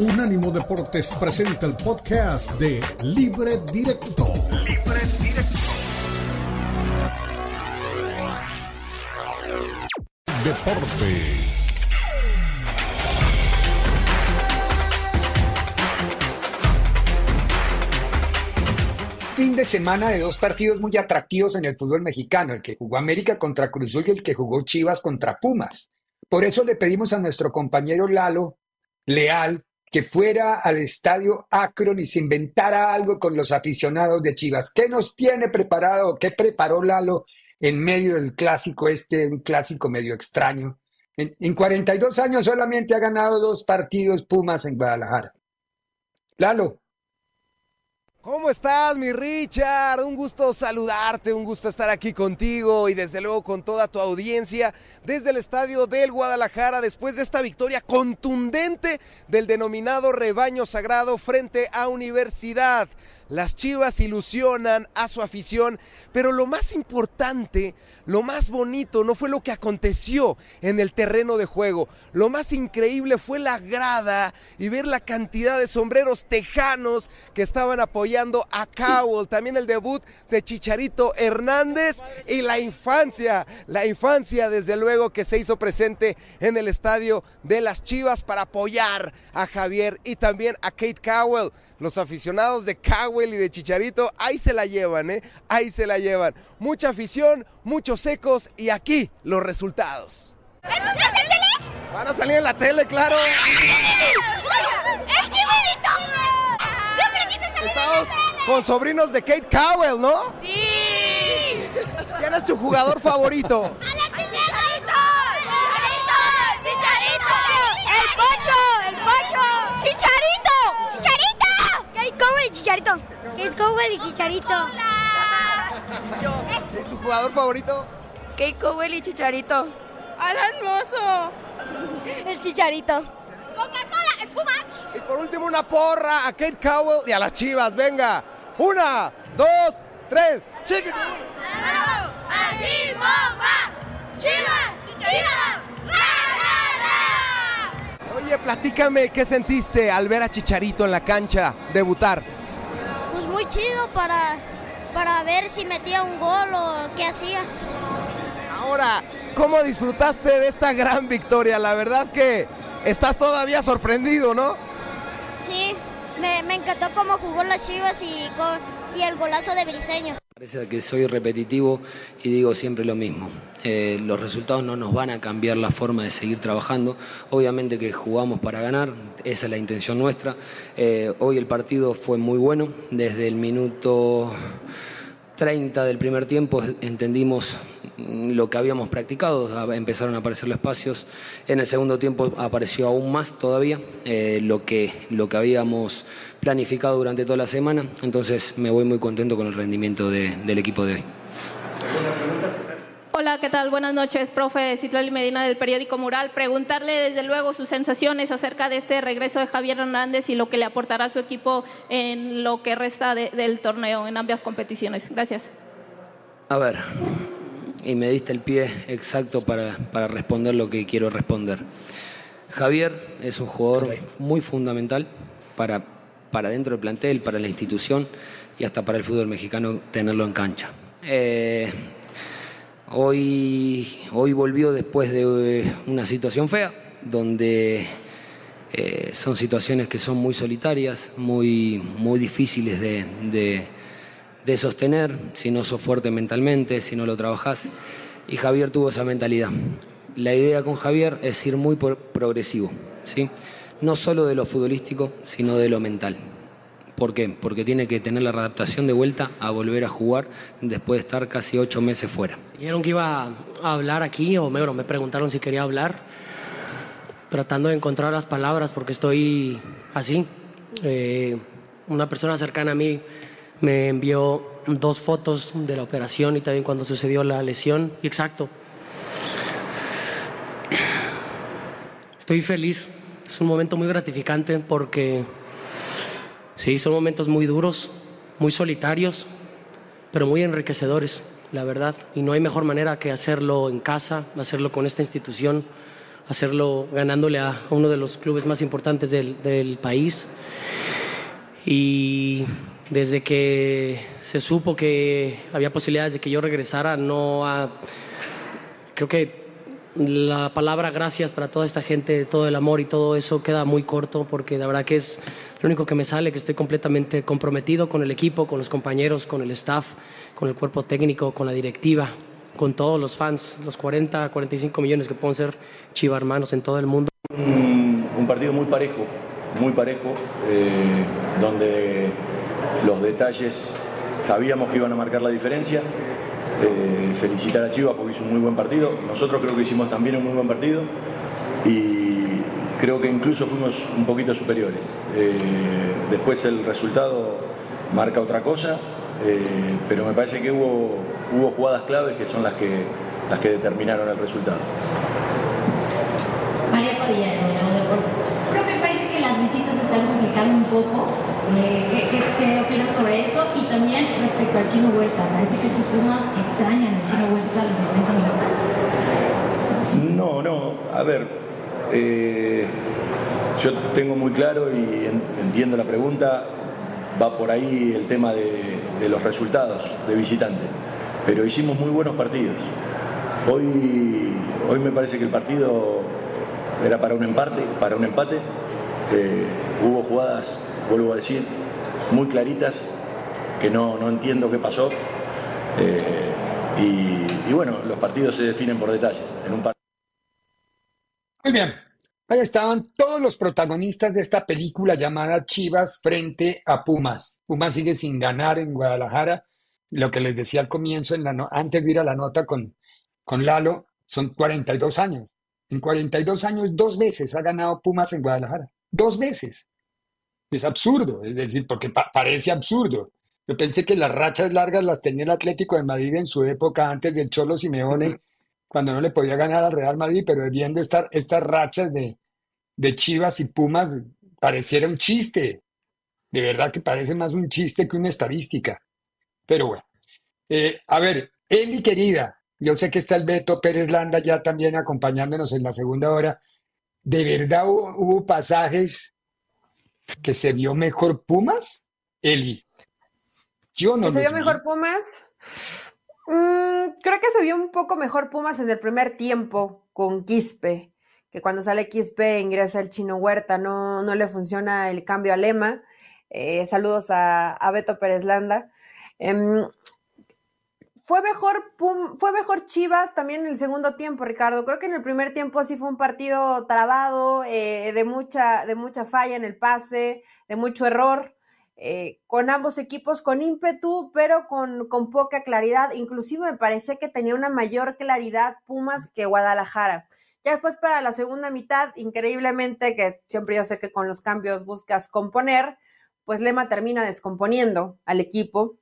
Unánimo Deportes presenta el podcast de Libre Directo. Libre Directo. Deportes. fin de semana de dos partidos muy atractivos en el fútbol mexicano, el que jugó América contra Cruzul y el que jugó Chivas contra Pumas. Por eso le pedimos a nuestro compañero Lalo Leal que fuera al estadio Akron y se inventara algo con los aficionados de Chivas. ¿Qué nos tiene preparado? ¿Qué preparó Lalo en medio del clásico este, un clásico medio extraño? En, en 42 años solamente ha ganado dos partidos Pumas en Guadalajara. Lalo. ¿Cómo estás, mi Richard? Un gusto saludarte, un gusto estar aquí contigo y desde luego con toda tu audiencia desde el estadio del Guadalajara después de esta victoria contundente del denominado rebaño sagrado frente a Universidad. Las Chivas ilusionan a su afición, pero lo más importante, lo más bonito no fue lo que aconteció en el terreno de juego. Lo más increíble fue la grada y ver la cantidad de sombreros tejanos que estaban apoyando a Cowell. También el debut de Chicharito Hernández y la infancia, la infancia desde luego que se hizo presente en el estadio de las Chivas para apoyar a Javier y también a Kate Cowell. Los aficionados de Cowell y de Chicharito, ahí se la llevan, ¿eh? Ahí se la llevan. Mucha afición, muchos secos y aquí los resultados. Van a salir en la tele, claro. ¡Es que Siempre Estamos con sobrinos de Kate Cowell, ¿no? Sí. ¿Quién es su jugador favorito? ¡Chicharito! ¡El Pocho! ¡El Pocho! ¡Chicharito! ¡Chicharito! Kate Cowell y Chicharito. Kate Cowell y Chicharito. ¿Es su jugador favorito? Kate Cowell y Chicharito. Alan Mozo. El Chicharito. Coca-Cola, espumach. Y por último una porra a Kate Cowell y a las Chivas. Venga. Una, dos, tres. Chiquito. ¡Así bomba! ¡Chivas! ¡Chivas! Oye, platícame qué sentiste al ver a Chicharito en la cancha debutar. Muy chido para, para ver si metía un gol o qué hacía. Ahora, ¿cómo disfrutaste de esta gran victoria? La verdad que estás todavía sorprendido, ¿no? Sí, me, me encantó cómo jugó las Chivas y, con- y el golazo de Briseño. Parece que soy repetitivo y digo siempre lo mismo. Eh, los resultados no nos van a cambiar la forma de seguir trabajando. Obviamente que jugamos para ganar, esa es la intención nuestra. Eh, hoy el partido fue muy bueno. Desde el minuto 30 del primer tiempo entendimos lo que habíamos practicado, empezaron a aparecer los espacios. En el segundo tiempo apareció aún más todavía eh, lo, que, lo que habíamos planificado durante toda la semana. Entonces me voy muy contento con el rendimiento de- del equipo de hoy. Hola, ¿qué tal? Buenas noches, profe Citlali Medina del periódico Mural. Preguntarle desde luego sus sensaciones acerca de este regreso de Javier Hernández y lo que le aportará a su equipo en lo que resta de- del torneo en ambas competiciones. Gracias. A ver, y me diste el pie exacto para, para responder lo que quiero responder. Javier es un jugador muy fundamental para, para dentro del plantel, para la institución y hasta para el fútbol mexicano tenerlo en cancha. Eh, hoy, hoy volvió después de una situación fea, donde eh, son situaciones que son muy solitarias, muy, muy difíciles de, de- de sostener si no sos fuerte mentalmente, si no lo trabajás. Y Javier tuvo esa mentalidad. La idea con Javier es ir muy progresivo, ¿sí? no solo de lo futbolístico, sino de lo mental. ¿Por qué? Porque tiene que tener la adaptación de vuelta a volver a jugar después de estar casi ocho meses fuera. Dijeron que iba a hablar aquí, o bueno, me preguntaron si quería hablar, tratando de encontrar las palabras porque estoy así. Eh, una persona cercana a mí me envió dos fotos de la operación y también cuando sucedió la lesión. Exacto. Estoy feliz. Es un momento muy gratificante porque sí, son momentos muy duros, muy solitarios, pero muy enriquecedores, la verdad. Y no hay mejor manera que hacerlo en casa, hacerlo con esta institución, hacerlo ganándole a uno de los clubes más importantes del, del país. Y desde que se supo que había posibilidades de que yo regresara, no ha, creo que la palabra gracias para toda esta gente, todo el amor y todo eso queda muy corto porque la verdad que es lo único que me sale, que estoy completamente comprometido con el equipo, con los compañeros, con el staff, con el cuerpo técnico, con la directiva, con todos los fans, los 40, 45 millones que pueden ser chiva hermanos en todo el mundo. Un, un partido muy parejo, muy parejo, eh, donde los detalles sabíamos que iban a marcar la diferencia. Eh, felicitar a Chivas porque hizo un muy buen partido. Nosotros creo que hicimos también un muy buen partido y creo que incluso fuimos un poquito superiores. Eh, después el resultado marca otra cosa, eh, pero me parece que hubo, jugadas claves que son las que, las que determinaron el resultado. María Padilla, de Deportes. Creo que parece que las visitas están complicando un poco. ¿Qué, opinas sobre eso? Y también respecto al Chino Huerta. Parece que sus Pumas extrañan al Chino Huerta a los 90 minutos. No, no. A ver, eh, yo tengo muy claro y en- entiendo la pregunta. Va por ahí el tema de, de los resultados de visitante. Pero hicimos muy buenos partidos. Hoy, hoy me parece que el partido era para un empate, para un empate. Eh, hubo jugadas, vuelvo a decir, muy claritas que no, no entiendo qué pasó. Eh, y, y bueno, los partidos se definen por detalles. En un par- Muy bien. Ahí estaban todos los protagonistas de esta película llamada Chivas frente a Pumas. Pumas sigue sin ganar en Guadalajara. Lo que les decía al comienzo, en la no- antes de ir a la nota con, con Lalo, son 42 años. En 42 años, dos veces ha ganado Pumas en Guadalajara. Dos veces. Es absurdo, es decir, porque pa- parece absurdo. Yo pensé que las rachas largas las tenía el Atlético de Madrid en su época antes del Cholo Simeone, cuando no le podía ganar al Real Madrid, pero viendo estar, estas rachas de, de Chivas y Pumas, pareciera un chiste. De verdad que parece más un chiste que una estadística. Pero bueno. Eh, a ver, Eli querida, yo sé que está el Beto Pérez Landa ya también acompañándonos en la segunda hora. ¿De verdad hubo, hubo pasajes que se vio mejor Pumas? Eli. Yo no ¿Que se vio vi. mejor Pumas? Mm, creo que se vio un poco mejor Pumas en el primer tiempo con Quispe, que cuando sale Quispe ingresa el chino Huerta, no, no le funciona el cambio a Lema. Eh, saludos a, a Beto Pérez Landa. Em, fue mejor, Pum- fue mejor Chivas también en el segundo tiempo, Ricardo. Creo que en el primer tiempo sí fue un partido trabado, eh, de, mucha, de mucha falla en el pase, de mucho error, eh, con ambos equipos con ímpetu, pero con, con poca claridad. Inclusive me parece que tenía una mayor claridad Pumas que Guadalajara. Ya después para la segunda mitad, increíblemente, que siempre yo sé que con los cambios buscas componer, pues Lema termina descomponiendo al equipo.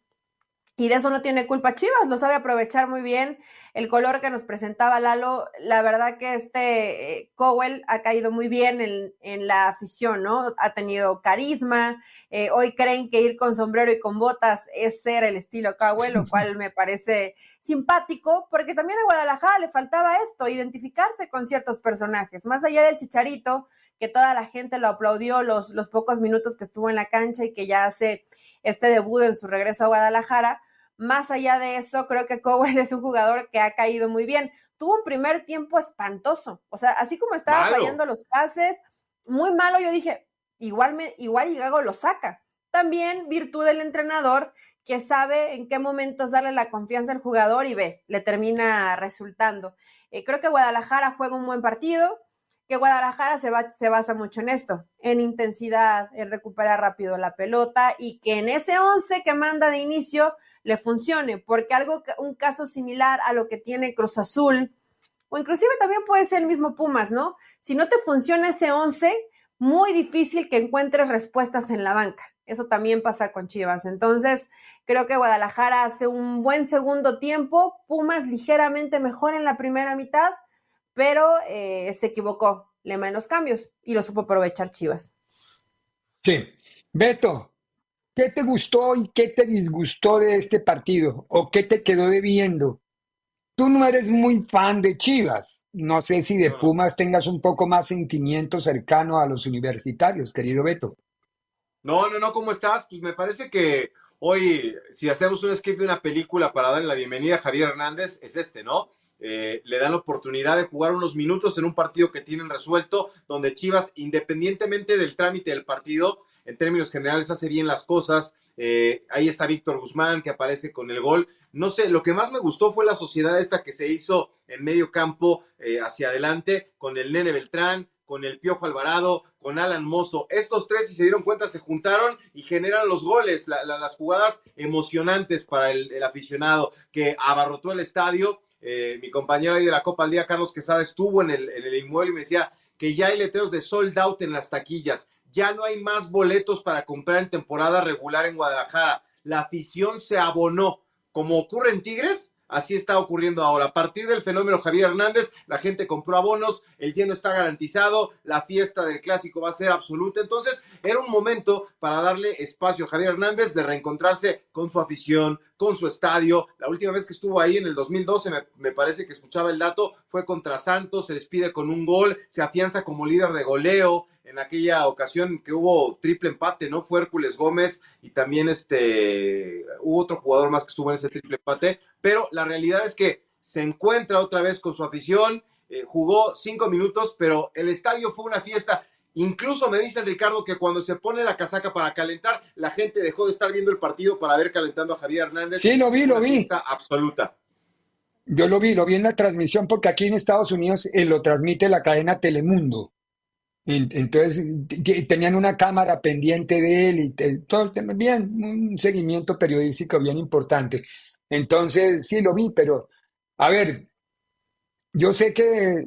Y de eso no tiene culpa Chivas, lo sabe aprovechar muy bien. El color que nos presentaba Lalo, la verdad que este eh, Cowell ha caído muy bien en, en la afición, ¿no? Ha tenido carisma. eh, hoy creen que ir con sombrero y con botas es ser el estilo Cowell, lo cual me parece simpático, porque también a Guadalajara le faltaba esto, identificarse con ciertos personajes. Más allá del chicharito, que toda la gente lo aplaudió los, los pocos minutos que estuvo en la cancha y que ya hace este debut en su regreso a Guadalajara. Más allá de eso, creo que Cowell es un jugador que ha caído muy bien. Tuvo un primer tiempo espantoso. O sea, así como estaba Malo. fallando los pases, muy malo, yo dije, igual, me, igual Gago lo saca. También virtud del entrenador que sabe en qué momentos darle la confianza al jugador y ve, le termina resultando. Eh, creo que Guadalajara juega un buen partido, que Guadalajara se, va, se basa mucho en esto, en intensidad, en recuperar rápido la pelota y que en ese 11 que manda de inicio le funcione, porque algo, un caso similar a lo que tiene Cruz Azul, o inclusive también puede ser el mismo Pumas, ¿no? Si no te funciona ese 11, muy difícil que encuentres respuestas en la banca. Eso también pasa con Chivas. Entonces, creo que Guadalajara hace un buen segundo tiempo, Pumas ligeramente mejor en la primera mitad, pero eh, se equivocó Lema en los cambios y lo supo aprovechar Chivas. Sí. Beto, ¿qué te gustó y qué te disgustó de este partido? ¿O qué te quedó debiendo? tú no eres muy fan de Chivas. No sé si de Pumas tengas un poco más sentimiento cercano a los universitarios, querido Beto. No, no, no, ¿cómo estás? Pues me parece que hoy, si hacemos un script de una película para darle la bienvenida a Javier Hernández, es este, ¿no? Eh, le dan la oportunidad de jugar unos minutos en un partido que tienen resuelto, donde Chivas, independientemente del trámite del partido, en términos generales hace bien las cosas. Eh, ahí está Víctor Guzmán que aparece con el gol. No sé, lo que más me gustó fue la sociedad esta que se hizo en medio campo eh, hacia adelante con el Nene Beltrán, con el Piojo Alvarado, con Alan Mozo. Estos tres, si se dieron cuenta, se juntaron y generan los goles, las jugadas emocionantes para el, aficionado que abarrotó el estadio. Eh, mi compañero ahí de la Copa al Día, Carlos Quesada, estuvo en el, en el inmueble y me decía que ya hay letreros de sold out en las taquillas ya no hay más boletos para comprar en temporada regular en Guadalajara. La afición se abonó. Como ocurre en Tigres, así está ocurriendo ahora. A partir del fenómeno Javier Hernández, la gente compró abonos, el lleno está garantizado, la fiesta del clásico va a ser absoluta. Entonces, era un momento para darle espacio a Javier Hernández de reencontrarse con su afición, con su estadio. La última vez que estuvo ahí en el 2012, me, me parece que escuchaba el dato, fue contra Santos, se despide con un gol, se afianza como líder de goleo en aquella ocasión que hubo triple empate, ¿no? Fue Hércules Gómez y también este, hubo otro jugador más que estuvo en ese triple empate, pero la realidad es que se encuentra otra vez con su afición, eh, jugó cinco minutos, pero el estadio fue una fiesta. Incluso me dicen, Ricardo, que cuando se pone la casaca para calentar, la gente dejó de estar viendo el partido para ver calentando a Javier Hernández. Sí, lo vi, lo vi. Absoluta. Yo lo vi, lo vi en la transmisión porque aquí en Estados Unidos eh, lo transmite la cadena Telemundo. Entonces tenían una cámara pendiente de él y todo, bien, un seguimiento periodístico bien importante. Entonces sí lo vi, pero a ver, yo sé que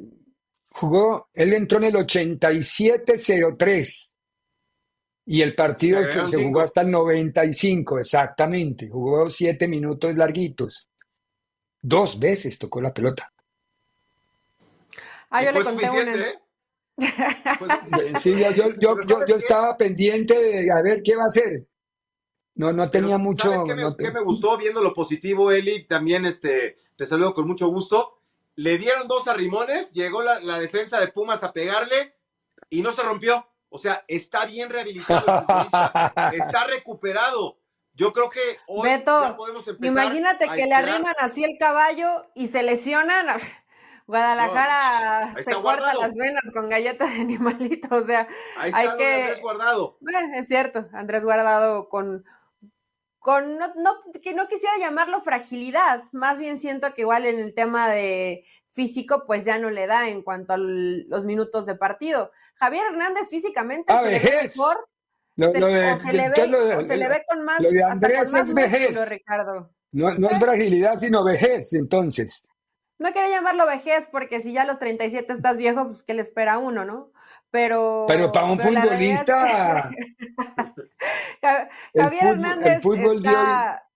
jugó, él entró en el 87-03 y el partido se, jugó hasta el 95, exactamente, jugó siete minutos larguitos. Dos veces tocó la pelota. Ah, yo le conté una. ¿eh? Pues, sí, yo, estaba pendiente de a ver qué va a hacer. No, no tenía mucho. ¿sabes qué, me, gustó viendo lo positivo, Eli? También este, te saludo con mucho gusto. Le dieron dos arrimones, llegó la, defensa de Pumas a pegarle y no se rompió. O sea, está bien rehabilitado está recuperado. Yo creo que hoy ya podemos empezar. Imagínate que le arriman así el caballo y se lesionan. Guadalajara se corta las venas con galletas de animalito, o sea, hay que... Andrés Guardado. es cierto, Andrés Guardado con, con no, que no quisiera llamarlo fragilidad, más bien siento que igual en el tema de físico, pues ya no le da en cuanto a los minutos de partido. Javier Hernández físicamente se le ve mejor. o, se le ve, con más. Lo de Andrés es vejez. Ricardo. No, no es fragilidad, sino vejez, entonces. No quería llamarlo vejez, porque si ya a los 37 estás viejo, pues ¿qué le espera a uno, no? Pero. Pero para un futbolista. Javier Hernández está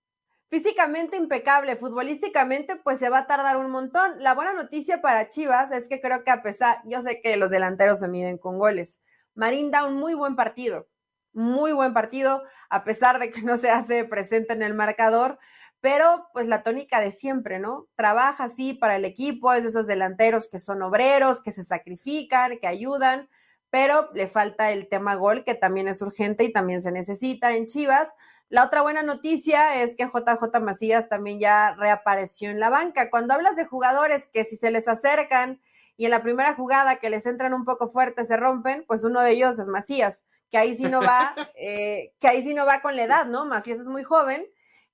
físicamente impecable, futbolísticamente, pues se va a tardar un montón. La buena noticia para Chivas es que creo que a pesar, yo sé que los delanteros se miden con goles. Marín da un muy buen partido, muy buen partido, a pesar de que no se hace presente en el marcador pero pues la tónica de siempre, ¿no? Trabaja así para el equipo, es de esos delanteros que son obreros, que se sacrifican, que ayudan, pero le falta el tema gol, que también es urgente y también se necesita en Chivas. La otra buena noticia es que JJ Macías también ya reapareció en la banca. Cuando hablas de jugadores que si se les acercan y en la primera jugada que les entran un poco fuerte se rompen, pues uno de ellos es Macías, que ahí sí no va, eh, que ahí sí no va con la edad, ¿no? Macías es muy joven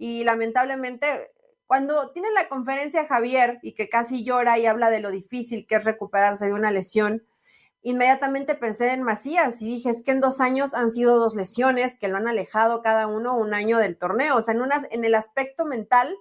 y lamentablemente cuando tiene la conferencia Javier y que casi llora y habla de lo difícil que es recuperarse de una lesión, inmediatamente pensé en Macías y dije, es que en dos años han sido dos lesiones que lo han alejado cada uno un año del torneo. O sea, en, unas, en el aspecto mental,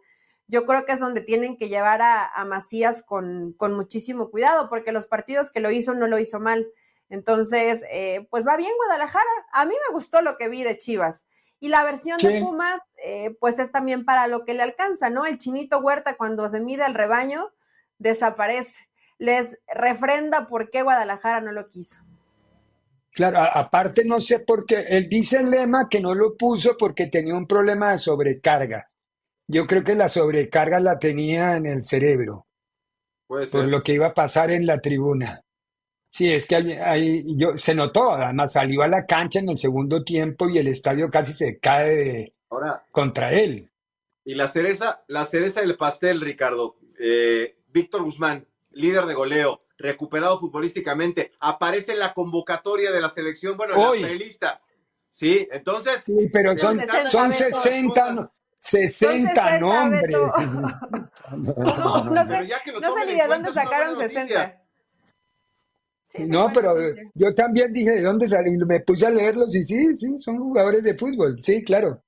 yo creo que es donde tienen que llevar a, Macías con, con, muchísimo cuidado, porque los partidos que lo hizo no lo hizo mal. Entonces, eh, pues va bien Guadalajara. A mí me gustó lo que vi de Chivas. Y la versión de Pumas, eh, pues es también para lo que le alcanza, ¿no? El chinito Huerta cuando se mide el rebaño, desaparece. Les refrenda por qué Guadalajara no lo quiso. Claro, aparte no sé por qué, él dice el lema que no lo puso porque tenía un problema de sobrecarga. Yo creo que la sobrecarga la tenía en el cerebro. Puede por ser. lo que iba a pasar en la tribuna. Sí, es que ahí, ahí yo, se notó, además salió a la cancha en el segundo tiempo y el estadio casi se cae de- Ahora, contra él. y la cereza, la cereza del pastel, Ricardo. Eh, Víctor Guzmán, líder de goleo, recuperado futbolísticamente, aparece en la convocatoria de la selección, bueno, en Hoy. la prelista. Sí, entonces. Sí, pero son, Son son 60, 60, no- 60 60, nombres. No, No sé, no ni en de dónde sacaron buena noticia. 60. Sí, No, pero yo también dije de dónde salí, me puse a leerlos y sí, sí, son jugadores de fútbol, sí, claro.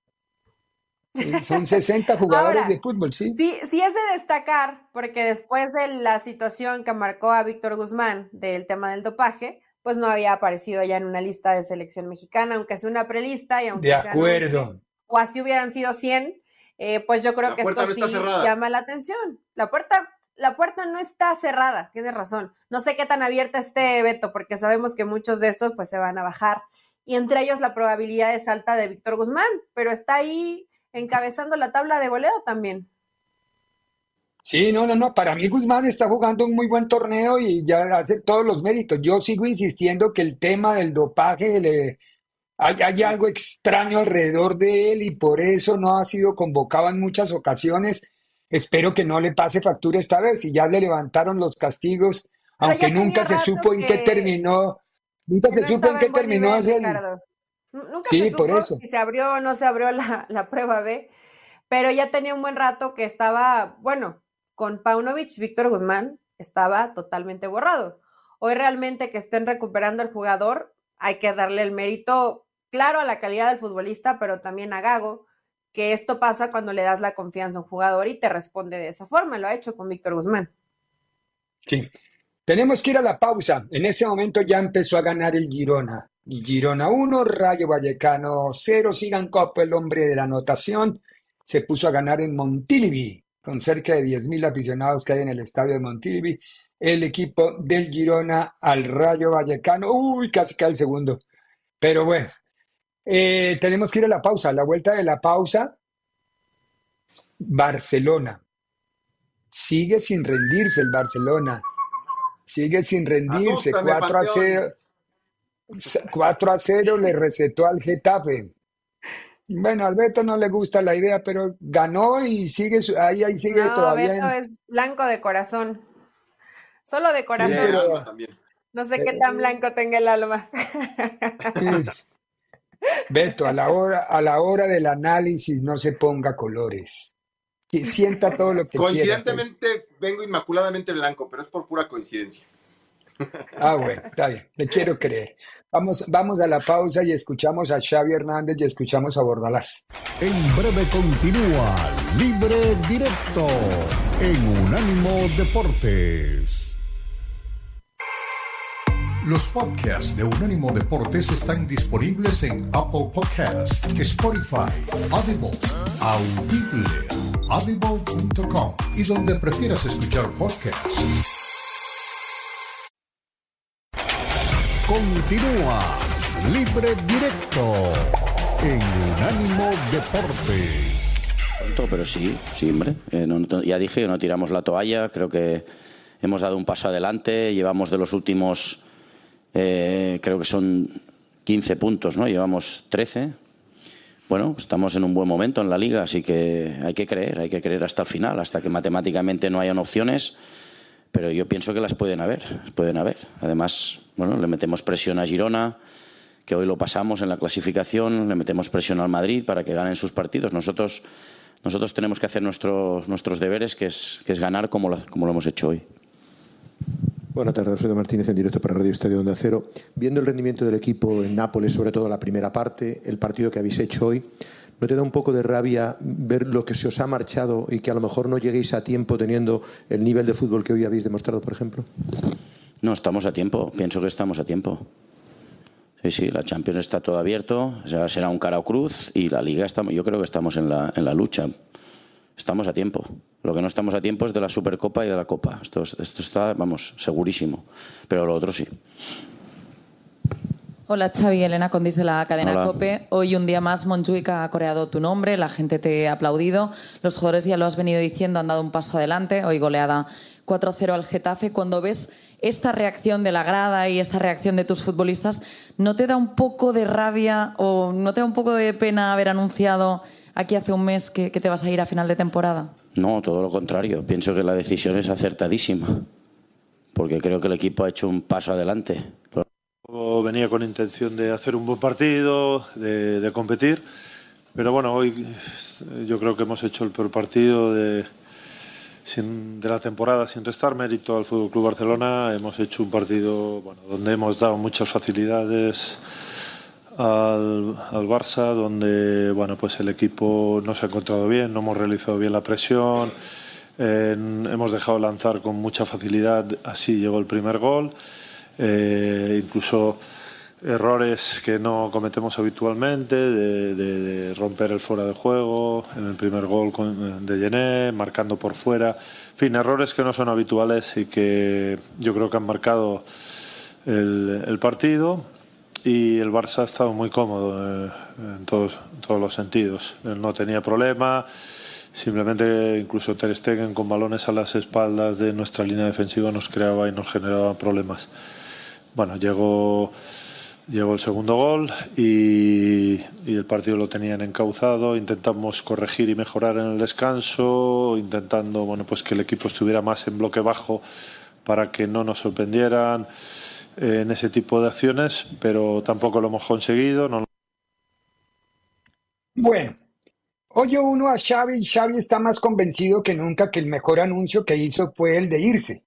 Son 60 jugadores Ahora, de fútbol, sí. Sí, sí es de destacar, porque después de la situación que marcó a Víctor Guzmán del tema del dopaje, pues no había aparecido ya en una lista de selección mexicana, aunque sea una prelista y aunque De sea acuerdo. o así hubieran sido 100, eh, pues yo creo La que esto no sí cerrada. llama la atención. La puerta, la puerta no está cerrada, tienes razón. No sé qué tan abierta esté Beto, porque sabemos que muchos de estos pues se van a bajar. Y entre ellos la probabilidad es alta de Víctor Guzmán, pero está ahí encabezando la tabla de goleo también. Sí, no, no, no. Para mí Guzmán está jugando un muy buen torneo y ya hace todos los méritos. Yo sigo insistiendo que el tema del dopaje le, hay, hay algo extraño alrededor de él y por eso no ha sido convocado en muchas ocasiones. Espero que no le pase factura esta vez y ya le levantaron los castigos, Pero aunque nunca se supo en qué terminó, nunca se no supo en qué en terminó nivel, hacer. Nunca Sí, se por supo eso. si se abrió o no se abrió la, la prueba B, pero ya tenía un buen rato que estaba, bueno, con Paunovic, Víctor Guzmán estaba totalmente borrado. Hoy realmente que estén recuperando el jugador, hay que darle el mérito, claro, a la calidad del futbolista, pero también a Gago, que esto pasa cuando le das la confianza a un jugador y te responde de esa forma. Lo ha hecho con Víctor Guzmán. Sí. Tenemos que ir a la pausa. En este momento ya empezó a ganar el Girona. Girona 1, Rayo Vallecano 0. Sigan Copo, el hombre de la anotación, se puso a ganar en Montilivi, con cerca de 10.000 aficionados que hay en el estadio de Montilivi. El equipo del Girona al Rayo Vallecano. Uy, casi cae el segundo. Pero bueno, eh, tenemos que ir a la pausa. A la vuelta de la pausa, Barcelona. Sigue sin rendirse el Barcelona. Sigue sin rendirse. Asústame, 4 a Panteón. 0. 4 a 0 le recetó al Getafe. Bueno, al Beto no le gusta la idea, pero ganó y sigue su- ahí, ahí sigue No, todavía. En- es blanco de corazón. Solo de corazón. pero-. No sé qué tan blanco tenga el alma. Beto, a la hora, a la hora del análisis no se ponga colores. Que sienta todo lo que quiera. pues. Coincidentemente vengo inmaculadamente blanco, pero es por pura coincidencia. Ah, bueno, está bien, le quiero creer. Vamos, vamos a la pausa y escuchamos a Xavi Hernández y escuchamos a Bordalás. En breve continúa Libre Directo en Unánimo Deportes. Los podcasts de Unánimo Deportes están disponibles en Apple Podcasts, Spotify, Audible, Audible, audible.com y donde prefieras escuchar podcasts. Continúa Libre Directo en Unánimo Deportes. Pero sí, sí. Eh, ya dije no tiramos la toalla, creo que hemos dado un paso adelante, llevamos de los últimos, eh, creo que son 15 puntos, ¿no? Llevamos 13. Bueno, estamos en un buen momento en la liga, así que hay que creer, hay que creer hasta el final, hasta que matemáticamente no hayan opciones, pero yo pienso que las pueden haber, pueden haber. Además, bueno, le metemos presión a Girona, que hoy lo pasamos en la clasificación, le metemos presión al Madrid para que ganen sus partidos. Nosotros, nosotros tenemos que hacer nuestro- nuestros deberes, que es, que es ganar como lo, como lo hemos hecho hoy. Buenas tardes, Alfredo Martínez en directo para Radio Estadio Onda Cero. Viendo el rendimiento del equipo en Nápoles, sobre todo la primera parte, el partido que habéis hecho hoy, ¿no te da un poco de rabia ver lo que se os ha marchado y que a lo mejor no lleguéis a tiempo teniendo el nivel de fútbol que hoy habéis demostrado, por ejemplo? No, estamos a tiempo, pienso que estamos a tiempo. Sí, sí, la Champions está todo abierto, será un cara o cruz y la Liga, estamos, yo creo que estamos en la, en la lucha. Estamos a tiempo. Lo que no estamos a tiempo es de la Supercopa y de la Copa. Esto, es- esto está, vamos, segurísimo. Pero lo otro sí. Hola Xavi, Elena Condis de la cadena Hola. COPE. Hoy un día más Montjuic ha coreado tu nombre, la gente te ha aplaudido, los jugadores ya lo has venido diciendo, han dado un paso adelante, hoy goleada 4-0 al Getafe. Cuando ves esta reacción de la grada y esta reacción de tus futbolistas, ¿no te da un poco de rabia o no te da un poco de pena haber anunciado aquí hace un mes que, que te vas a ir a final de temporada? No, todo lo contrario. Pienso que la decisión es acertadísima, porque creo que el equipo ha hecho un paso adelante. Venía con intención de hacer un buen partido, de, de competir, pero bueno, hoy yo creo que hemos hecho el peor partido de, sin, de la temporada sin restar mérito al Fútbol Club Barcelona. Hemos hecho un partido bueno, donde hemos dado muchas facilidades al, al, Barça, donde bueno, pues el equipo no se ha encontrado bien, no hemos realizado bien la presión, hemos dejado lanzar con mucha facilidad, así llegó el primer gol, eh, incluso errores que no cometemos habitualmente, de, romper el fuera de juego, en el primer gol de Yené, marcando por fuera, en fin, errores que no son habituales y que yo creo que han marcado el partido y el Barça ha estado muy cómodo eh, en todos, todos los sentidos. Él no tenía problema, simplemente incluso Ter Stegen con balones a las espaldas de nuestra línea defensiva nos creaba y nos generaba problemas. Bueno, llegó, llegó el segundo gol y, y el partido lo tenían encauzado. Intentamos corregir y mejorar en el descanso, intentando bueno, pues que el equipo estuviera más en bloque bajo para que no nos sorprendieran en ese tipo de acciones, pero tampoco lo hemos conseguido. No... Bueno, oye uno a Xavi y Xavi está más convencido que nunca que el mejor anuncio que hizo fue el de irse.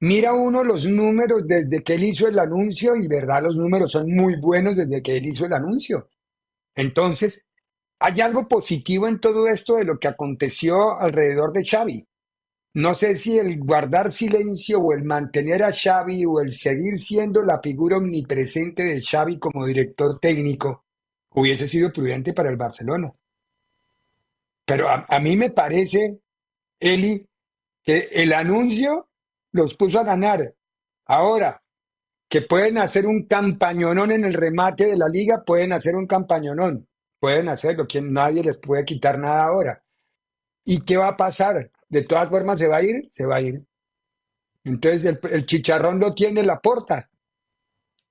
Mira uno los números desde que él hizo el anuncio y verdad los números son muy buenos desde que él hizo el anuncio. Entonces, hay algo positivo en todo esto de lo que aconteció alrededor de Xavi. No sé si el guardar silencio o el mantener a Xavi o el seguir siendo la figura omnipresente de Xavi como director técnico hubiese sido prudente para el Barcelona. Pero a, mí me parece, Eli, que el anuncio los puso a ganar. Ahora, que pueden hacer un campañonón en el remate de la liga, pueden hacer un campañonón. Pueden hacerlo, quien nadie les puede quitar nada ahora. ¿Y qué va a pasar? De todas formas, ¿se va a ir? Se va a ir. Entonces, el, chicharrón lo tiene la porta.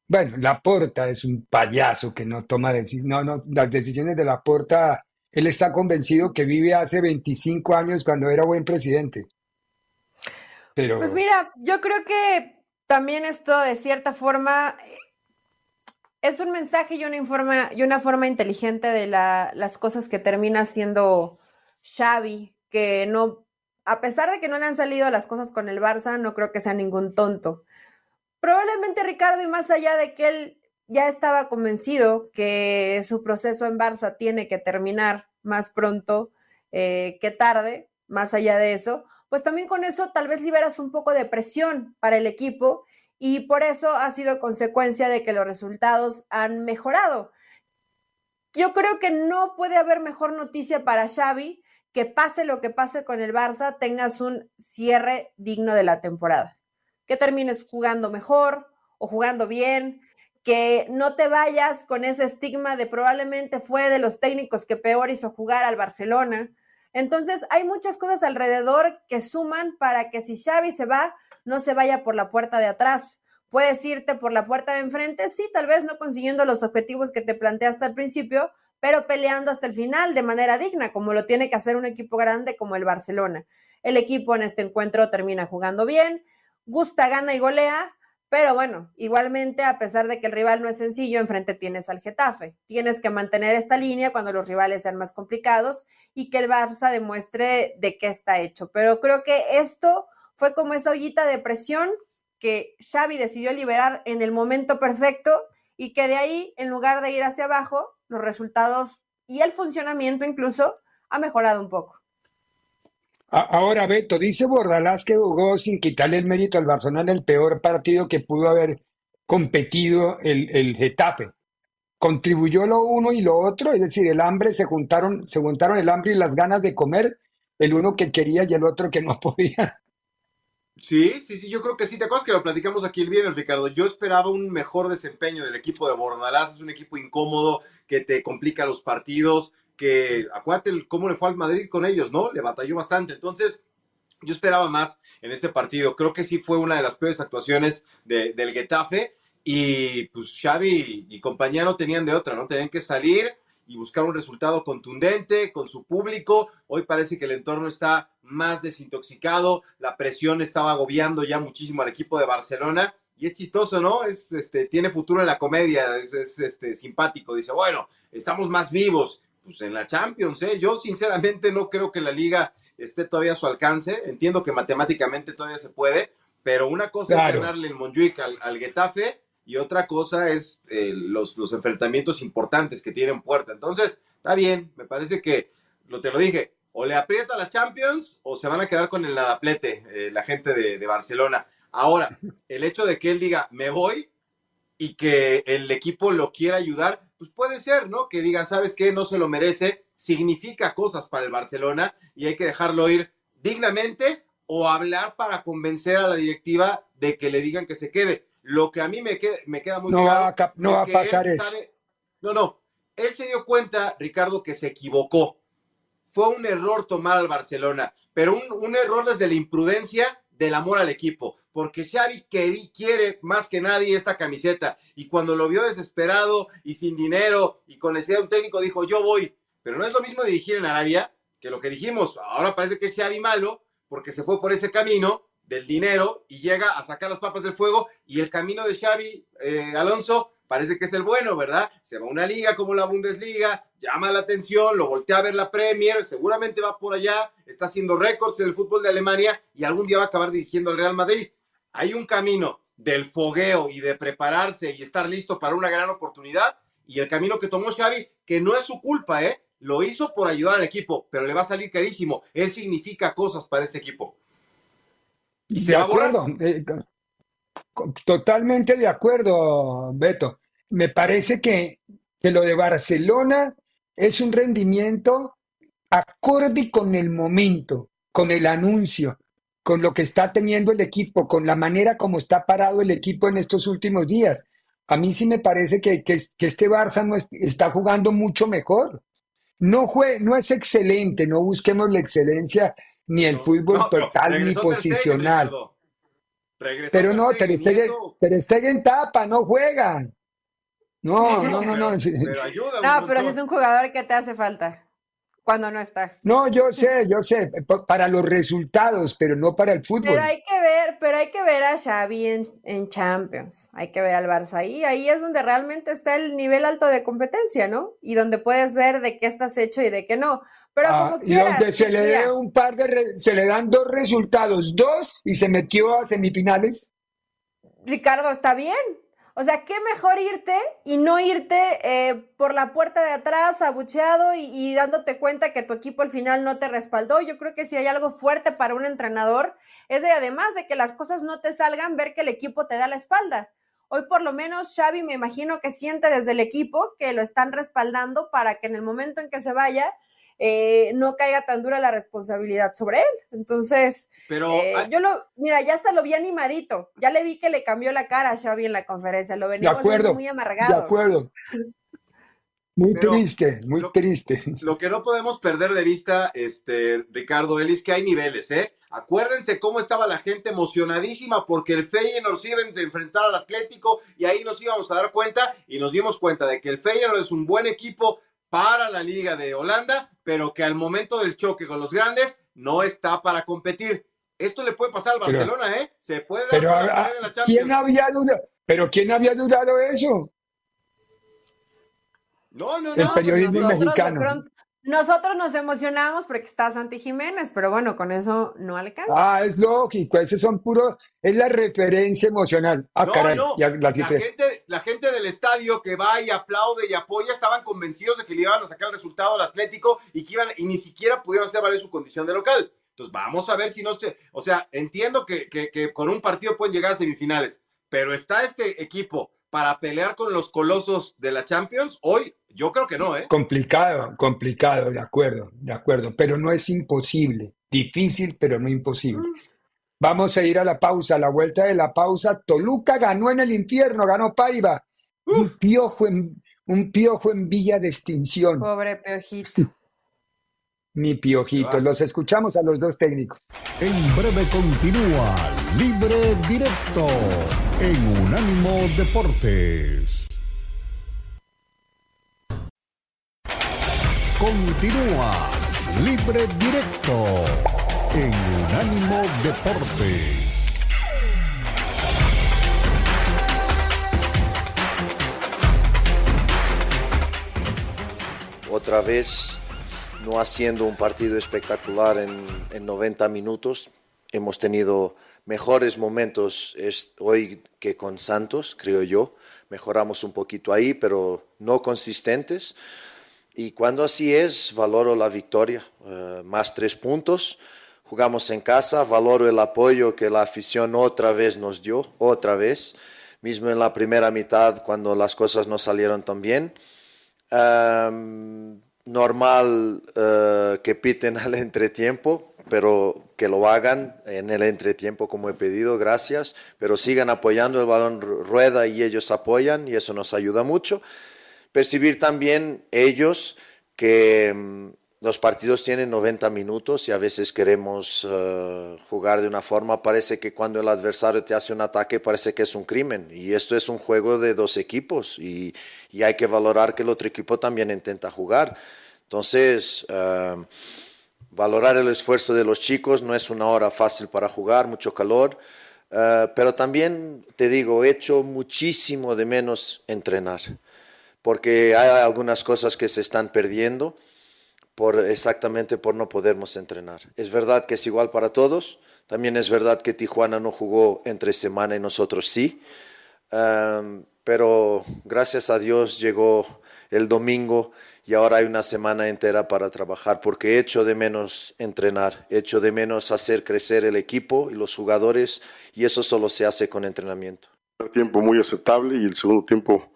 Bueno, la porta es un payaso que no toma decisiones. No, no, las decisiones de la porta. Él está convencido que vive hace 25 años cuando era buen presidente. Pero... Pues mira, yo creo que también esto de cierta forma es un mensaje y una, informa, y una forma inteligente de la, las cosas que termina siendo Xavi, que no, a pesar de que no le han salido las cosas con el Barça, no creo que sea ningún tonto. Probablemente Ricardo, y más allá de que él ya estaba convencido que su proceso en Barça tiene que terminar más pronto eh, que tarde, más allá de eso, pues también con eso tal vez liberas un poco de presión para el equipo y por eso ha sido consecuencia de que los resultados han mejorado. Yo creo que no puede haber mejor noticia para Xavi que pase lo que pase con el Barça, tengas un cierre digno de la temporada. Que termines jugando mejor o jugando bien, que no te vayas con ese estigma de probablemente fue de los técnicos que peor hizo jugar al Barcelona. Entonces, hay muchas cosas alrededor que suman para que si Xavi se va, no se vaya por la puerta de atrás. Puedes irte por la puerta de enfrente, sí, tal vez no consiguiendo los objetivos que te planteaste al principio, pero peleando hasta el final de manera digna, como lo tiene que hacer un equipo grande como el Barcelona. El equipo en este encuentro termina jugando bien, gusta, gana y golea, pero bueno, igualmente, a pesar de que el rival no es sencillo, enfrente tienes al Getafe. Tienes que mantener esta línea cuando los rivales sean más complicados y que el Barça demuestre de qué está hecho. Pero creo que esto fue como esa ollita de presión que Xavi decidió liberar en el momento perfecto y que de ahí, en lugar de ir hacia abajo, los resultados y el funcionamiento incluso ha mejorado un poco. Ahora, Beto, dice Bordalás que jugó sin quitarle el mérito al Barcelona el peor partido que pudo haber competido el, el Getafe. Contribuyó lo uno y lo otro, es decir, el hambre, se juntaron, se juntaron el hambre y las ganas de comer, el uno que quería y el otro que no podía. Sí, sí, sí, yo creo que sí. ¿Te acuerdas que lo platicamos aquí el viernes, Ricardo? Yo esperaba un mejor desempeño del equipo de Bordalás. Es un equipo incómodo que te complica los partidos, que acuérdate cómo le fue al Madrid con ellos, ¿no? Le batalló bastante. Entonces, yo esperaba más en este partido. Creo que sí fue una de las peores actuaciones de- del Getafe y pues Xavi y compañía no tenían de otra, ¿no? Tenían que salir y buscar un resultado contundente con su público. Hoy parece que el entorno está más desintoxicado, la presión estaba agobiando ya muchísimo al equipo de Barcelona y es chistoso, ¿no? Es, este, tiene futuro en la comedia, es, es, este, simpático. Dice, bueno, estamos más vivos. Pues en la Champions, ¿eh? Yo sinceramente no creo que la liga esté todavía a su alcance. Entiendo que matemáticamente todavía se puede, pero una cosa es ganarle en Montjuic al, al Getafe y otra cosa es eh, los, los enfrentamientos importantes que tienen puerta. Entonces, está bien, me parece que, lo te lo dije, o le aprieta la Champions o se van a quedar con el nadaplete eh, la gente de, de Barcelona. Ahora, el hecho de que él diga, me voy y que el equipo lo quiera ayudar, pues puede ser, ¿no? Que digan, ¿sabes qué? No se lo merece, significa cosas para el Barcelona y hay que dejarlo ir dignamente o hablar para convencer a la directiva de que le digan que se quede. Lo que a mí me, queda- me queda muy No claro va a no es va a pasar eso. sabe- no, no. Él se dio cuenta, Ricardo, que se equivocó. Fue un error tomar al Barcelona, pero un, un error desde la imprudencia del amor al equipo, porque Xavi quiere más que nadie esta camiseta y cuando lo vio desesperado y sin dinero y con necesidad de un técnico dijo yo voy, pero no es lo mismo dirigir en Arabia que lo que dijimos, ahora parece que es Xavi malo porque se fue por ese camino del dinero y llega a sacar las papas del fuego y el camino de Xavi eh, Alonso parece que es el bueno, ¿verdad? Se va a una liga como la Bundesliga, llama la atención, lo voltea a ver la Premier, seguramente va por allá, está haciendo récords en el fútbol de Alemania y algún día va a acabar dirigiendo al Real Madrid. Hay un camino del fogueo y de prepararse y estar listo para una gran oportunidad y el camino que tomó Xavi, que no es su culpa, ¿eh? Lo hizo por ayudar al equipo, pero le va a salir carísimo. Él significa cosas para este equipo. Y se De va a borrar. acuerdo, eh, totalmente de acuerdo, Beto. Me parece que, que lo de Barcelona es un rendimiento acorde con el momento, con el anuncio, con lo que está teniendo el equipo, con la manera como está parado el equipo en estos últimos días. A mí sí me parece que, que- que este Barça no es- está jugando mucho mejor. No, jue- no es excelente, no busquemos la excelencia ni el fútbol No, total ni Stegen, posicional. Pero no, Ter Stegen, Ter Stegen tapa, no juega. No, no, no, no. Pero ayuda No, pero si es un jugador que te hace falta cuando no está. No, yo sé, yo sé, pa- para los resultados, pero no para el fútbol. Pero hay que ver, pero hay que ver a Xavi en, en Champions, hay que ver al Barça ahí, ahí es donde realmente está el nivel alto de competencia, ¿no? Y donde puedes ver de qué estás hecho y de qué no. Pero Ah, como y donde se le dé un par de, re- se le dan dos resultados, dos, y se metió a semifinales. Ricardo, está bien. O sea, qué mejor irte y no irte eh, por la puerta de atrás, abucheado y, y dándote cuenta que tu equipo al final no te respaldó. Yo creo que si hay algo fuerte para un entrenador, es de además de que las cosas no te salgan, ver que el equipo te da la espalda. Hoy por lo menos Xavi me imagino que siente desde el equipo que lo están respaldando para que en el momento en que se vaya eh, no caiga tan dura la responsabilidad sobre él. Entonces, Pero eh, yo lo, mira, ya hasta lo vi animadito. Ya le vi que le cambió la cara a Xavi en la conferencia. Lo De venimos acuerdo, muy de amargado. acuerdo. Muy Pero triste, muy lo- triste. lo que no podemos perder de vista, este, Ricardo, él es que hay niveles, ¿eh? Acuérdense cómo estaba la gente emocionadísima porque el Feyenoord se iba a enfrentar al Atlético y ahí nos íbamos a dar cuenta y nos dimos cuenta de que el Feyenoord es un buen equipo para la Liga de Holanda, pero que al momento del choque con los grandes no está para competir. Esto le puede pasar al Pero- Barcelona, ¿eh? Se puede dar Pero la pared en la ¿quién había dudado? ¿Pero quién había dudado eso? No, no, El no. periodismo Nosotros, de mexicano. pronto- nosotros nos emocionamos porque está Santi Jiménez, pero bueno, con eso no alcanza. Ah, es lógico, esos son puros, es la referencia emocional. Ah, No, caray, no. ya la gente, la gente del estadio que va y aplaude y apoya estaban convencidos de que le iban a sacar el resultado al Atlético y que iban y ni siquiera pudieron hacer valer su condición de local. Entonces vamos a ver si no se, o sea, entiendo que, que- que con un partido pueden llegar a semifinales, pero está este equipo para pelear con los colosos de la Champions. Hoy yo creo que no, ¿eh? Complicado, complicado, de acuerdo, de acuerdo, pero no es imposible. Difícil, pero no imposible. Vamos a ir a la pausa, a la vuelta de la pausa. Toluca ganó en el infierno, ganó Paiva. Un piojo en, un piojo en vía de extinción. Pobre Peojito. mi piojito. Los escuchamos a los dos técnicos. En breve continúa Libre Directo en Unánimo Deportes. Continúa Libre Directo en Unánimo Deportes. Otra vez no haciendo un partido espectacular en, en 90 minutos. Hemos tenido mejores momentos hoy que con Santos, creo yo. Mejoramos un poquito ahí, pero no consistentes. Y cuando así es, valoro la victoria. Eh, más tres puntos. Jugamos en casa, valoro el apoyo que la afición otra vez nos dio, otra vez. Mismo en la primera mitad, cuando las cosas no salieron tan bien normal eh, que piten al entretiempo, pero que lo hagan en el entretiempo como he pedido, gracias, pero sigan apoyando, el balón rueda y ellos apoyan y eso nos ayuda mucho. Percibir también ellos que mm, los partidos tienen 90 minutos y a veces queremos eh, jugar de una forma, parece que cuando el adversario te hace un ataque parece que es un crimen. Y esto es un juego de dos equipos y, y hay que valorar que el otro equipo también intenta jugar. Entonces, eh, valorar el esfuerzo de los chicos, no es una hora fácil para jugar, mucho calor, eh, pero también te digo, he hecho muchísimo de menos entrenar, porque hay algunas cosas que se están perdiendo por exactamente por no podernos entrenar. Es verdad que es igual para todos, también es verdad que Tijuana no jugó entre semana y nosotros sí, um, pero gracias a Dios llegó el domingo y ahora hay una semana entera para trabajar porque he hecho de menos entrenar, he hecho de menos hacer crecer el equipo y los jugadores y eso solo se hace con entrenamiento. El tiempo muy aceptable y el segundo tiempo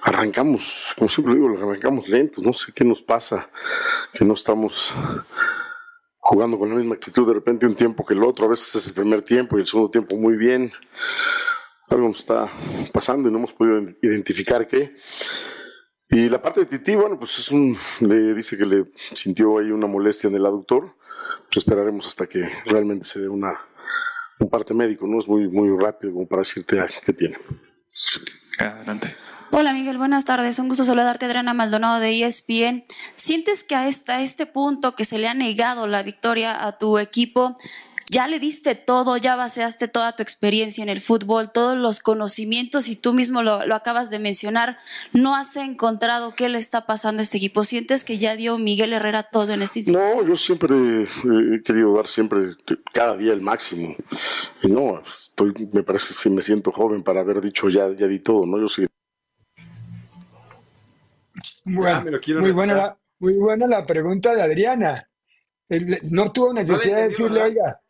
arrancamos, como siempre digo, arrancamos lentos, no sé qué nos pasa, que no estamos jugando con la misma actitud de repente un tiempo que el otro, a veces es el primer tiempo y el segundo tiempo muy bien, algo nos está pasando y no hemos podido identificar qué. Y la parte de Titi, bueno, pues es un, le dice que le sintió ahí una molestia en el aductor, pues esperaremos hasta que realmente se dé una, un parte médico, ¿no? Es muy, muy rápido como para decirte qué tiene. Adelante. Hola Miguel, buenas tardes. Un gusto saludarte, Adriana Maldonado de ESPN. ¿Sientes que hasta este punto que se le ha negado la victoria a tu equipo, ya le diste todo, ya baseaste toda tu experiencia en el fútbol, todos los conocimientos y tú mismo lo, acabas de mencionar, no has encontrado qué le está pasando a este equipo? ¿Sientes que ya dio Miguel Herrera todo en este institución? No, yo siempre he querido dar siempre, cada día el máximo. Y no, estoy, me parece que me siento joven para haber dicho ya, ya di todo, ¿no? Yo sí muy, buena la, muy buena la pregunta de Adriana. no tuvo necesidad de decirle, oiga,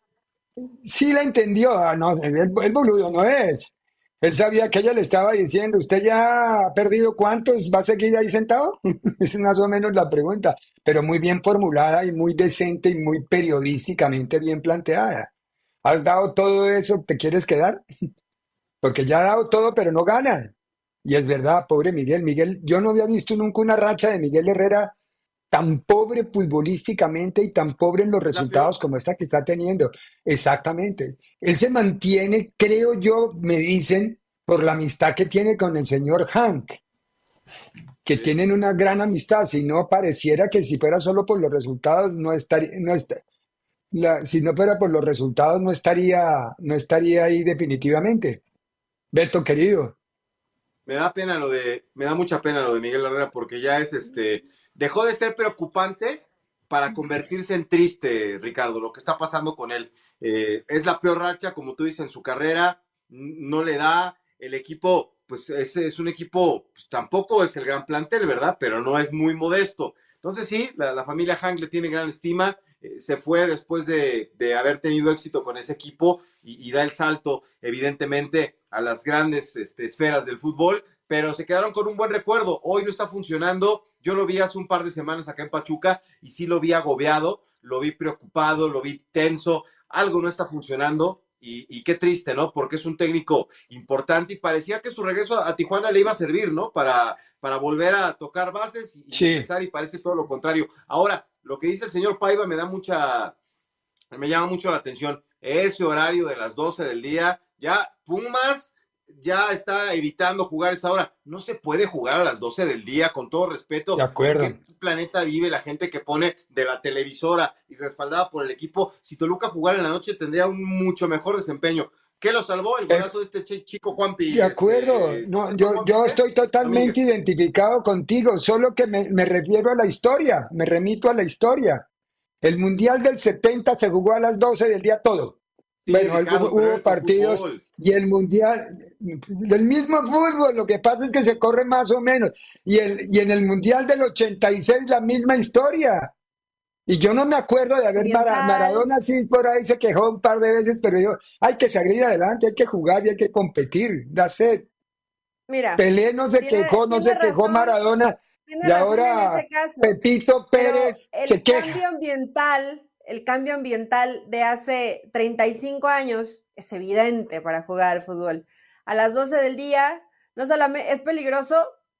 sí la entendió, ah, no, el, boludo no es. Él sabía que ella le estaba diciendo, ¿usted ya ha perdido cuántos? ¿Va a seguir ahí sentado? es más o menos la pregunta, pero muy bien formulada y muy decente y muy periodísticamente bien planteada. ¿Has dado todo eso? ¿Te quieres quedar? Porque ya ha dado todo, pero no gana. Y es verdad, pobre Miguel. Miguel, yo no había visto nunca una racha de Miguel Herrera tan pobre futbolísticamente y tan pobre en los resultados como esta que está teniendo. Exactamente. Él se mantiene, creo yo, me dicen, por la amistad que tiene con el señor Hank, que tienen una gran amistad. Si no, pareciera que si fuera solo por los resultados, no estaría, no si no fuera por los resultados, no estaría, no estaría ahí definitivamente. Beto, querido me da pena lo de, me da mucha pena lo de Miguel Herrera porque ya es este, dejó de ser preocupante para convertirse en triste, Ricardo, lo que está pasando con él. Eh, es la peor racha, como tú dices, en su carrera, no le da, el equipo, pues es, es un equipo, pues, tampoco es el gran plantel, ¿verdad? Pero no es muy modesto. Entonces sí, la, familia Hank le tiene gran estima, eh, se fue después de, haber tenido éxito con ese equipo y, da el salto, evidentemente, a las grandes este, esferas del fútbol, pero se quedaron con un buen recuerdo. Hoy no está funcionando. Yo lo vi hace un par de semanas acá en Pachuca y sí lo vi agobiado, lo vi preocupado, lo vi tenso. Algo no está funcionando y, qué triste, ¿no? Porque es un técnico importante y parecía que su regreso a, Tijuana le iba a servir, ¿no? Para, para volver a tocar bases y Sí. empezar y parece todo lo contrario. Ahora, lo que dice el señor Paiva me da mucha, me llama mucho la atención. Ese horario de las 12 del día, ya Pumas ya está evitando jugar esa hora. No se puede jugar a las 12 del día, con todo respeto. De acuerdo. ¿En qué planeta vive la gente que pone de la televisora y respaldada por el equipo? Si Toluca jugara en la noche tendría un mucho mejor desempeño. ¿Qué lo salvó? El golazo de este chi- chico Juanpi. De acuerdo, este, no, yo, yo estoy totalmente identificado contigo, solo que me, me refiero a la historia, me remito a la historia. El Mundial del 70 se jugó a las 12 del día todo. Bueno, Ricardo, hubo, partidos fútbol. y el Mundial, el mismo fútbol, lo que pasa es que se corre más o menos. Y, el, y en el Mundial del 86 la misma historia. Y yo no me acuerdo de haber Mara-. Maradona sí por ahí se quejó un par de veces, pero yo, hay que salir adelante, hay que jugar y hay que competir. That's it. Mira, Pelé no se tiene- quejó, no se quejó Maradona. Y ahora en ese caso. Pepito Pérez el se queja. cambio ambiental, el cambio ambiental de hace 35 años es evidente para jugar al fútbol. A las 12 del día, no solamente es peligroso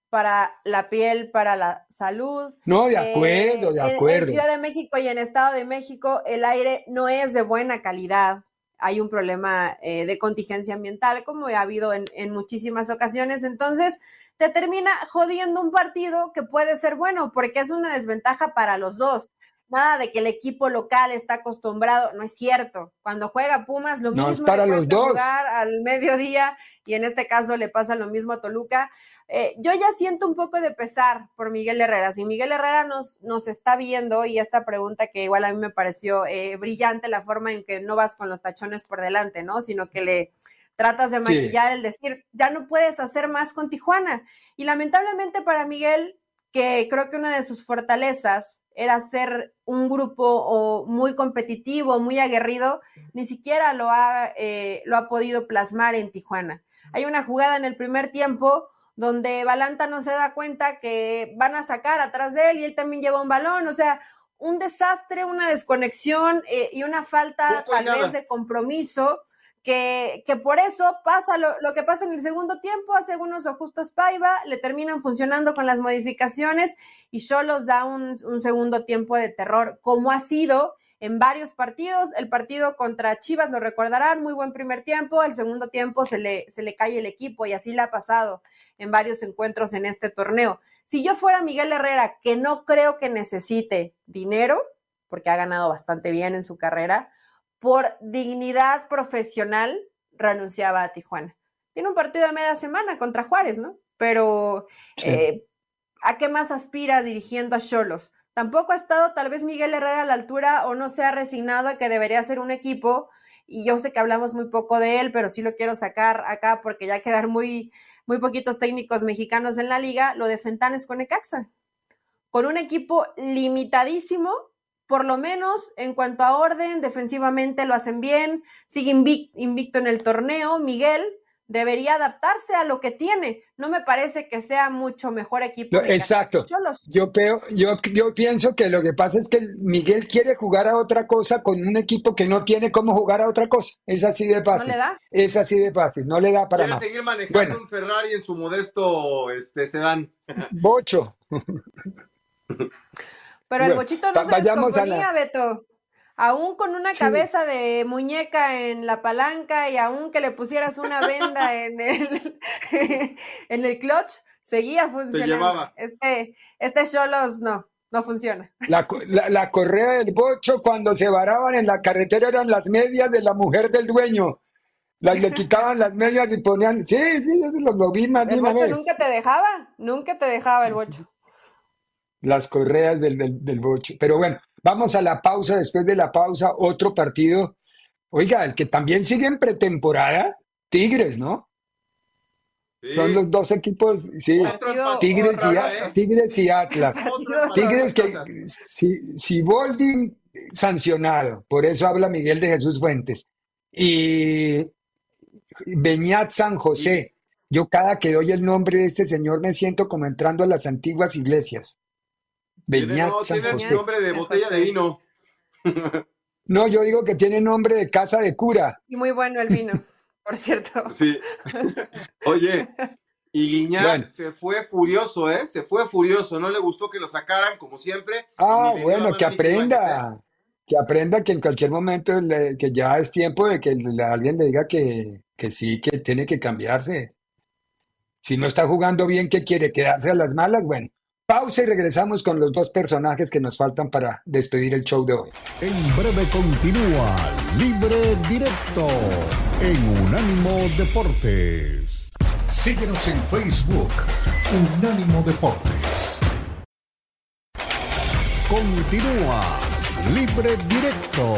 para la piel, para la salud. No, de Eh, acuerdo, de en- acuerdo. En Ciudad de México y en Estado de México el aire no es de buena calidad. Hay un problema eh, de contingencia ambiental, como ha habido en, en muchísimas ocasiones. Entonces, te termina jodiendo un partido que puede ser bueno, porque es una desventaja para los dos. Nada de que el equipo local está acostumbrado, no es cierto. Cuando juega Pumas, lo No, es mismo para le los dos. jugar al mediodía, y en este caso le pasa lo mismo a Toluca. Eh, yo ya siento un poco de pesar por Miguel Herrera. Si Miguel Herrera nos, nos está viendo, y esta pregunta que igual a mí me pareció eh, brillante, la forma en que no vas con los tachones por delante, ¿no? Sino que le tratas de Sí. maquillar el decir, ya no puedes hacer más con Tijuana. Y lamentablemente para Miguel, que creo que una de sus fortalezas era ser un grupo o muy competitivo, muy aguerrido, ni siquiera lo ha, eh, lo ha podido plasmar en Tijuana. Hay una jugada en el primer tiempo donde Balanta no se da cuenta que van a sacar atrás de él y él también lleva un balón, o sea, un desastre, una desconexión eh, y una falta tal nada. vez de compromiso que, por eso pasa lo, lo que pasa en el segundo tiempo, hace unos ajustes Paiva, le terminan funcionando con las modificaciones y Cholos da un, un segundo tiempo de terror, como ha sido en varios partidos. El partido contra Chivas, lo recordarán, muy buen primer tiempo, el segundo tiempo se le, se le cae el equipo y así le ha pasado en varios encuentros en este torneo. Si yo fuera Miguel Herrera, que no creo que necesite dinero, porque ha ganado bastante bien en su carrera, por dignidad profesional renunciaba a Tijuana. Tiene un partido de media semana contra Juárez, ¿no? Pero Sí. eh, ¿a qué más aspiras dirigiendo a Cholos? Tampoco ha estado tal vez Miguel Herrera a la altura o no se ha resignado a que debería ser un equipo. Y yo sé que hablamos muy poco de él, pero sí lo quiero sacar acá porque ya quedar muy, muy poquitos técnicos mexicanos en la liga, lo de Fentanes con Ecaxa. Con un equipo limitadísimo, por lo menos en cuanto a orden, defensivamente lo hacen bien, sigue invic- invicto en el torneo. Miguel debería adaptarse a lo que tiene. No me parece que sea mucho mejor equipo. Exacto. Yo, peo- yo, yo pienso que lo que pasa es que Miguel quiere jugar a otra cosa con un equipo que no tiene cómo jugar a otra cosa. Es así de fácil. le da. Es así de fácil. No le da para Quiere más. seguir manejando Bueno, un Ferrari en su modesto este, sedán. Bocho. Pero el bochito no se vayamos a la- descomponía, Beto. Aún con una Sí. cabeza de muñeca en la palanca y aún que le pusieras una venda en el, en el clutch, seguía funcionando. llevaba. Este, este Cholos no, no funciona. La, la- la correa del bocho cuando se varaban en la carretera eran las medias de la mujer del dueño. Las, le quitaban las medias y ponían. Sí, sí, eso lo, lo vi más de El bocho nunca te dejaba, nunca te dejaba el bocho. Las correas del, del, del bocho. Pero bueno, vamos a la pausa. Después de la pausa, otro partido. Oiga, el que también sigue en pretemporada, Tigres, ¿no? Son los dos equipos, sí, Tigres y, ¿eh? Tigres y Atlas. Tigres que, si, si Bolding sancionado, por eso habla Miguel de Jesús Fuentes, y Beñat San José, yo cada que doy el nombre de este señor me siento como entrando a las antiguas iglesias. Beñat no, San tiene José. nombre de botella de vino. No, yo digo que tiene nombre de casa de cura. Y muy bueno el vino, por cierto. Sí. Oye, Y Guiñac se fue furioso, ¿eh? Se fue furioso. No le gustó que lo sacaran, como siempre. Ah, bueno, que aprenda. Que aprenda que en cualquier momento que ya es tiempo de que alguien le diga que, que sí, que tiene que cambiarse. Si no está jugando bien, ¿qué quiere? ¿Quedarse a las malas? Bueno, pausa y regresamos con los dos personajes que nos faltan para despedir el show de hoy. En breve continúa Libre Directo en Unánimo Deportes. Síguenos en Facebook, Unánimo Deportes. Continúa Libre Directo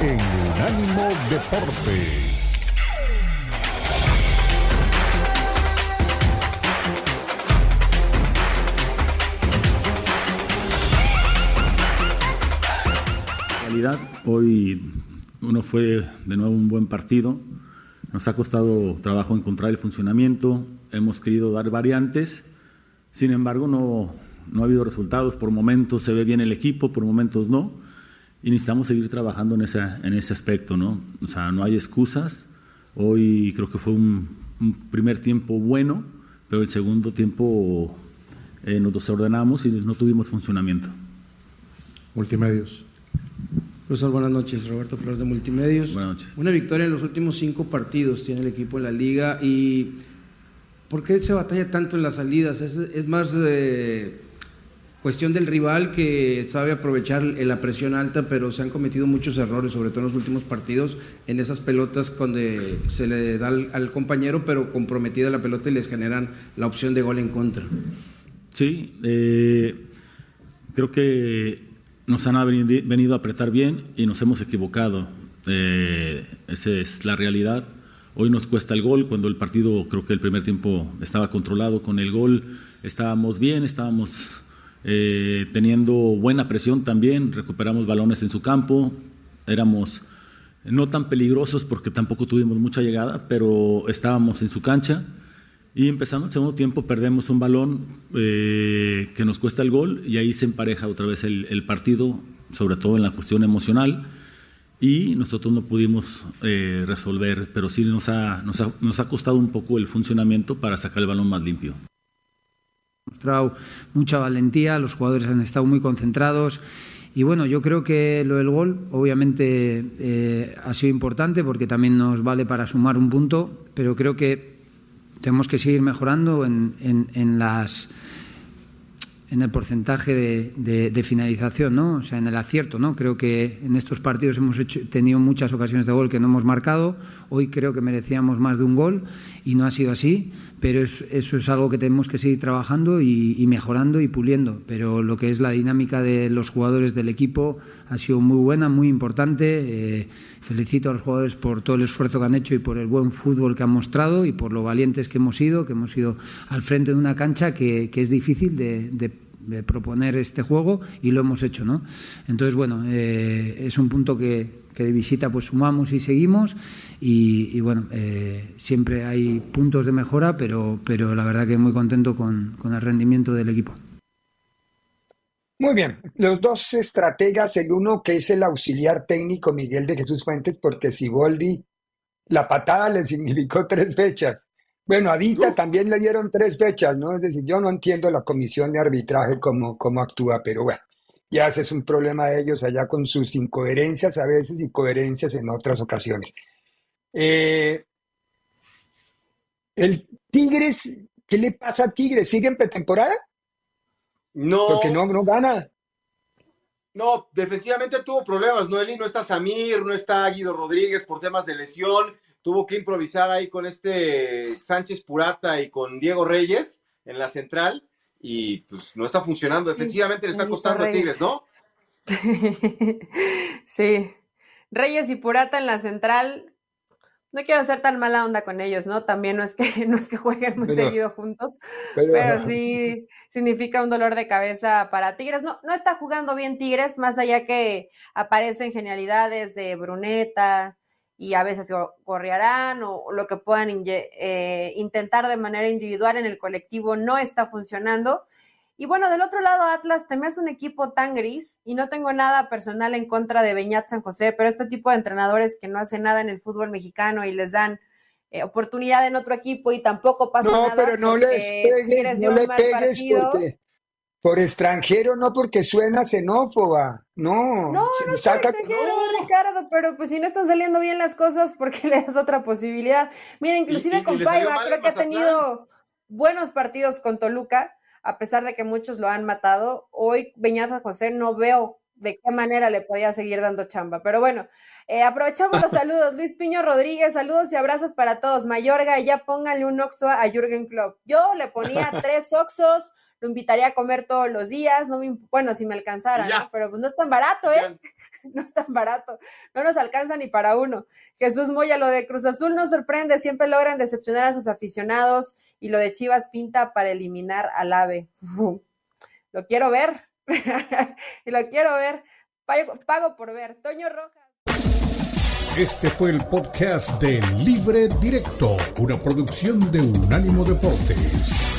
en Unánimo Deportes. Realidad, hoy uno fue de nuevo un buen partido. Nos ha costado trabajo encontrar el funcionamiento, hemos querido dar variantes, sin embargo no, no ha habido resultados. Por momentos se ve bien el equipo, por momentos no, y necesitamos seguir trabajando en, esa, en ese aspecto. ¿no? O sea, no hay excusas. Hoy creo que fue un, primer tiempo bueno, pero el segundo tiempo eh, nos desordenamos y no tuvimos funcionamiento. Multimedios. Profesor, buenas noches. Roberto Flores de Multimedios. Buenas noches. Una victoria en los últimos cinco partidos tiene el equipo en la liga y ¿por qué se batalla tanto en las salidas? ¿Es, más eh, cuestión del rival que sabe aprovechar la presión alta, pero se han cometido muchos errores, sobre todo en los últimos partidos, en esas pelotas donde se le da al, compañero, pero comprometida la pelota y les generan la opción de gol en contra? Sí, eh, creo que nos han venido a apretar bien y nos hemos equivocado. Eh, esa es la realidad. Hoy nos cuesta el gol, cuando el partido creo que el primer tiempo estaba controlado con el gol, estábamos bien, estábamos eh, teniendo buena presión también, recuperamos balones en su campo, éramos no tan peligrosos porque tampoco tuvimos mucha llegada, pero estábamos en su cancha y empezando el segundo tiempo perdemos un balón eh, que nos cuesta el gol y ahí se empareja otra vez el, partido, sobre todo en la cuestión emocional. Y nosotros no pudimos eh, resolver, pero sí nos ha, nos, ha, nos ha costado un poco el funcionamiento para sacar el balón más limpio. Mostrado mucha valentía, los jugadores han estado muy concentrados. Y bueno, yo creo que lo del gol obviamente eh, ha sido importante porque también nos vale para sumar un punto, pero creo que tenemos que seguir mejorando en, en, las en el porcentaje de, de, finalización, ¿no? O sea, en el acierto, ¿no? Creo que en estos partidos hemos hecho, tenido muchas ocasiones de gol que no hemos marcado. Hoy creo que merecíamos más de un gol y no ha sido así. Pero eso es algo que tenemos que seguir trabajando y, mejorando y puliendo. Pero lo que es la dinámica de los jugadores del equipo ha sido muy buena, muy importante. Eh, felicito a los jugadores por todo el esfuerzo que han hecho y por el buen fútbol que han mostrado y por lo valientes que hemos sido, que hemos ido al frente de una cancha que, es difícil de, proponer este juego y lo hemos hecho, ¿no? Entonces, bueno, eh, es un punto que, de visita pues sumamos y seguimos y, bueno, eh, siempre hay puntos de mejora, pero, pero la verdad que muy contento con el rendimiento del equipo. Muy bien, los dos estrategas, el uno que es el auxiliar técnico Miguel de Jesús Fuentes, porque si Boldi la patada le significó tres fechas. Bueno, a Dita también le dieron tres fechas, ¿no? Es decir, yo no entiendo la comisión de arbitraje cómo, cómo actúa, pero bueno, ya ese es un problema de ellos allá con sus incoherencias a veces y coherencias en otras ocasiones. Eh, el Tigres, ¿qué le pasa a Tigres? ¿Sigue en pretemporada? No. Porque no, no gana. No, defensivamente tuvo problemas, Noeli. No está Samir, no está Guido Rodríguez por temas de lesión. Tuvo que improvisar ahí con este Sánchez Purata y con Diego Reyes en la central. Y pues no está funcionando. Defensivamente le está costando a Tigres, ¿no? sí. Reyes y Purata en la central no quiero ser tan mala onda con ellos, ¿no? También no es que, no es que jueguen muy seguido juntos, pero, sí significa un dolor de cabeza para Tigres. No, no está jugando bien Tigres, más allá que aparecen genialidades de Bruneta y a veces corriarán o lo que puedan eh, intentar de manera individual en el colectivo no está funcionando. Y bueno, del otro lado, Atlas, te me hace un equipo tan gris y no tengo nada personal en contra de Beñat San José, pero este tipo de entrenadores que no hacen nada en el fútbol mexicano y les dan eh, oportunidad en otro equipo y tampoco pasa no, nada. pero no le pegues, no le pegues porque por extranjero, no porque suena xenófoba. No, no, no saca... extranjero, Ricardo, pero pues si no están saliendo bien las cosas, ¿por qué le das otra posibilidad? Mira, inclusive con Paiva, creo que ha tenido buenos partidos con Toluca, a pesar de que muchos lo han matado. Hoy Beñaza José no veo de qué manera le podía seguir dando chamba. Pero bueno, eh, aprovechamos los saludos. Luis Piño Rodríguez, saludos y abrazos para todos. Mayorga, ya póngale un oxo a Jürgen Klopp. Yo le ponía tres oxos, lo invitaría a comer todos los días, no bueno, si me alcanzara, ¿no? Pero pues no es tan barato, ¿eh? no es tan barato, no nos alcanza ni para uno. Jesús Moya, lo de Cruz Azul no sorprende, siempre logran decepcionar a sus aficionados y lo de Chivas pinta para eliminar al AVE. lo quiero ver, y lo quiero ver, pago, pago por ver. Toño Rojas. Este fue el podcast de Libre Directo, una producción de Unánimo Deportes.